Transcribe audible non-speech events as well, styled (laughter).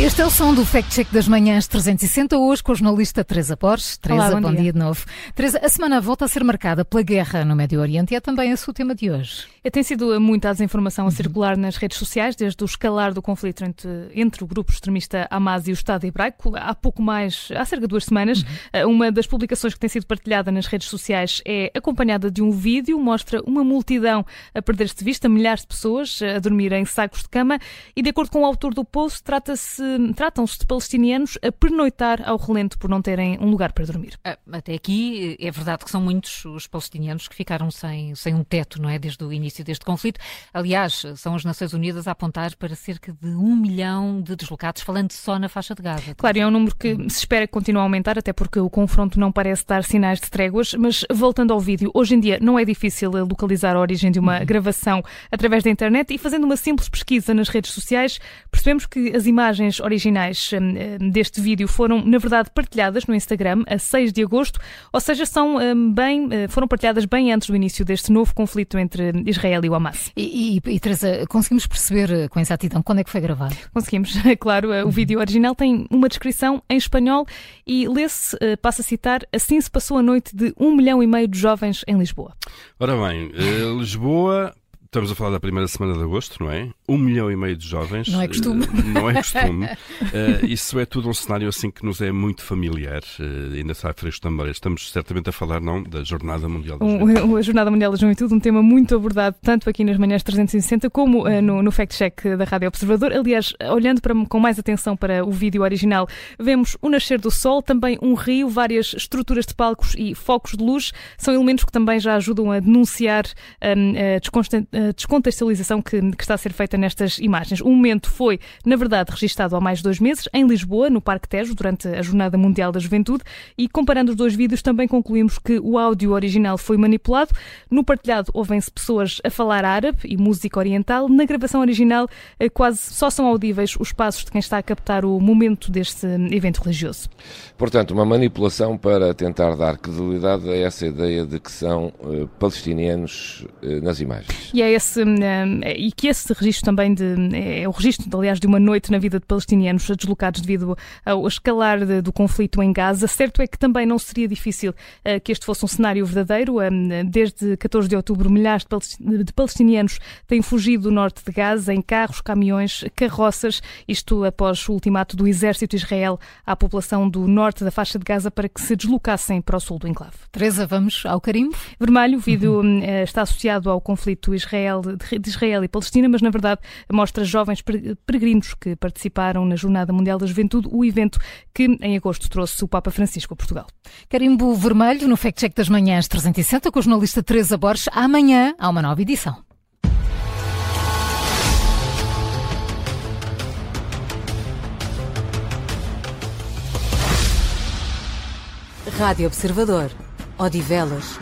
Este é o som do Fact Check das Manhãs 360, hoje com a jornalista Teresa Borges. Teresa, bom bom dia. dia. de novo. Teresa, a semana volta a ser marcada pela guerra no Médio Oriente e é também esse o tema de hoje. É, Tem sido muita desinformação a circular nas redes sociais, desde o escalar do conflito entre, entre o grupo extremista Hamas e o Estado Hebraico, há pouco mais, há cerca de duas semanas. Uhum. Eh, Uma das publicações que tem sido partilhada nas redes sociais é acompanhada de um vídeo, mostra uma multidão a perder-se de vista, milhares de pessoas eh, a dormir em sacos de cama, e de acordo com o autor do post, trata-se, tratam-se de palestinianos a pernoitar ao relento por não terem um lugar para dormir. Ah, Até aqui é verdade que são muitos os palestinianos que ficaram sem, sem um teto, não é? Desde o início deste conflito. Aliás, são as Nações Unidas a apontar para cerca de um milhão de deslocados, falando só na faixa de Gaza. Claro, é um número que se espera que continue a aumentar, até porque o confronto não parece dar sinais de tréguas. Mas voltando ao vídeo, hoje em dia não é difícil eh, localizar a origem de uma gravação através da internet e fazendo uma simples pesquisa nas redes sociais, percebemos que as imagens originais hum, hum, deste vídeo foram, na verdade, partilhadas no Instagram a 6 de agosto, ou seja, são hum, bem, eh, foram partilhadas bem antes do início deste novo conflito entre Israel e o Hamas. E, e, e, Teresa, conseguimos perceber eh, com exatidão quando é que foi gravado? Conseguimos, (laughs) claro. O vídeo original tem uma descrição em espanhol e lê-se, eh, passa a citar, assim se passou a noite de um milhão e meio de jovens em Lisboa. Ora bem, eh, Lisboa, estamos a falar da primeira semana de agosto, não é? Um milhão e meio de jovens. Não é costume. Eh, não é costume. Eh, isso é tudo um cenário assim que nos é muito familiar. eh, ainda sai fresco também. Estamos certamente a falar, não, da Jornada Mundial da Juventude. (laughs) Um, a Jornada Mundial da Juventude, um tema muito abordado tanto aqui nas manhãs 360 como eh, no, no Fact Check da Rádio Observador. Aliás, olhando para, com mais atenção para o vídeo original, vemos o nascer do sol, também um rio, várias estruturas de palcos e focos de luz. São elementos que também já ajudam a denunciar hum, a desconsta- a descontextualização que, que está a ser feita nestas imagens. O momento foi, na verdade, registado há mais de dois meses em Lisboa, no Parque Tejo, durante a Jornada Mundial da Juventude, e comparando os dois vídeos também concluímos que o áudio original foi manipulado. No partilhado ouvem-se pessoas a falar árabe e música oriental. Na gravação original eh, quase só são audíveis os passos de quem está a captar o momento deste hum, evento religioso. Portanto, uma manipulação para tentar dar credibilidade a essa ideia de que são eh, palestinianos eh, nas imagens. E é esse hum, e que esse registro também de é o registro, aliás, de uma noite na vida de palestinianos deslocados devido ao escalar de- do conflito em Gaza. Certo é que também não seria difícil eh, que este fosse um cenário verdadeiro. Hum, Desde 14 de outubro, milhares de palesti- de palestinianos têm fugido do norte de Gaza em carros, caminhões, carroças. Isto após o ultimato do exército de Israel à população do norte da faixa de Gaza para que se deslocassem para o sul do enclave. Teresa, vamos ao carimbo? Vermelho, o vídeo hum, eh, está associado ao conflito Israel, de de Israel e Palestina, mas na verdade mostra jovens pere- peregrinos que participaram na Jornada Mundial da Juventude, o evento que em agosto trouxe o Papa Francisco a Portugal. Carimbo vermelho no Fact Check das Manhãs 360 com a jornalista Teresa Borges. Amanhã há uma nova edição. Rádio Observador. Odivelas.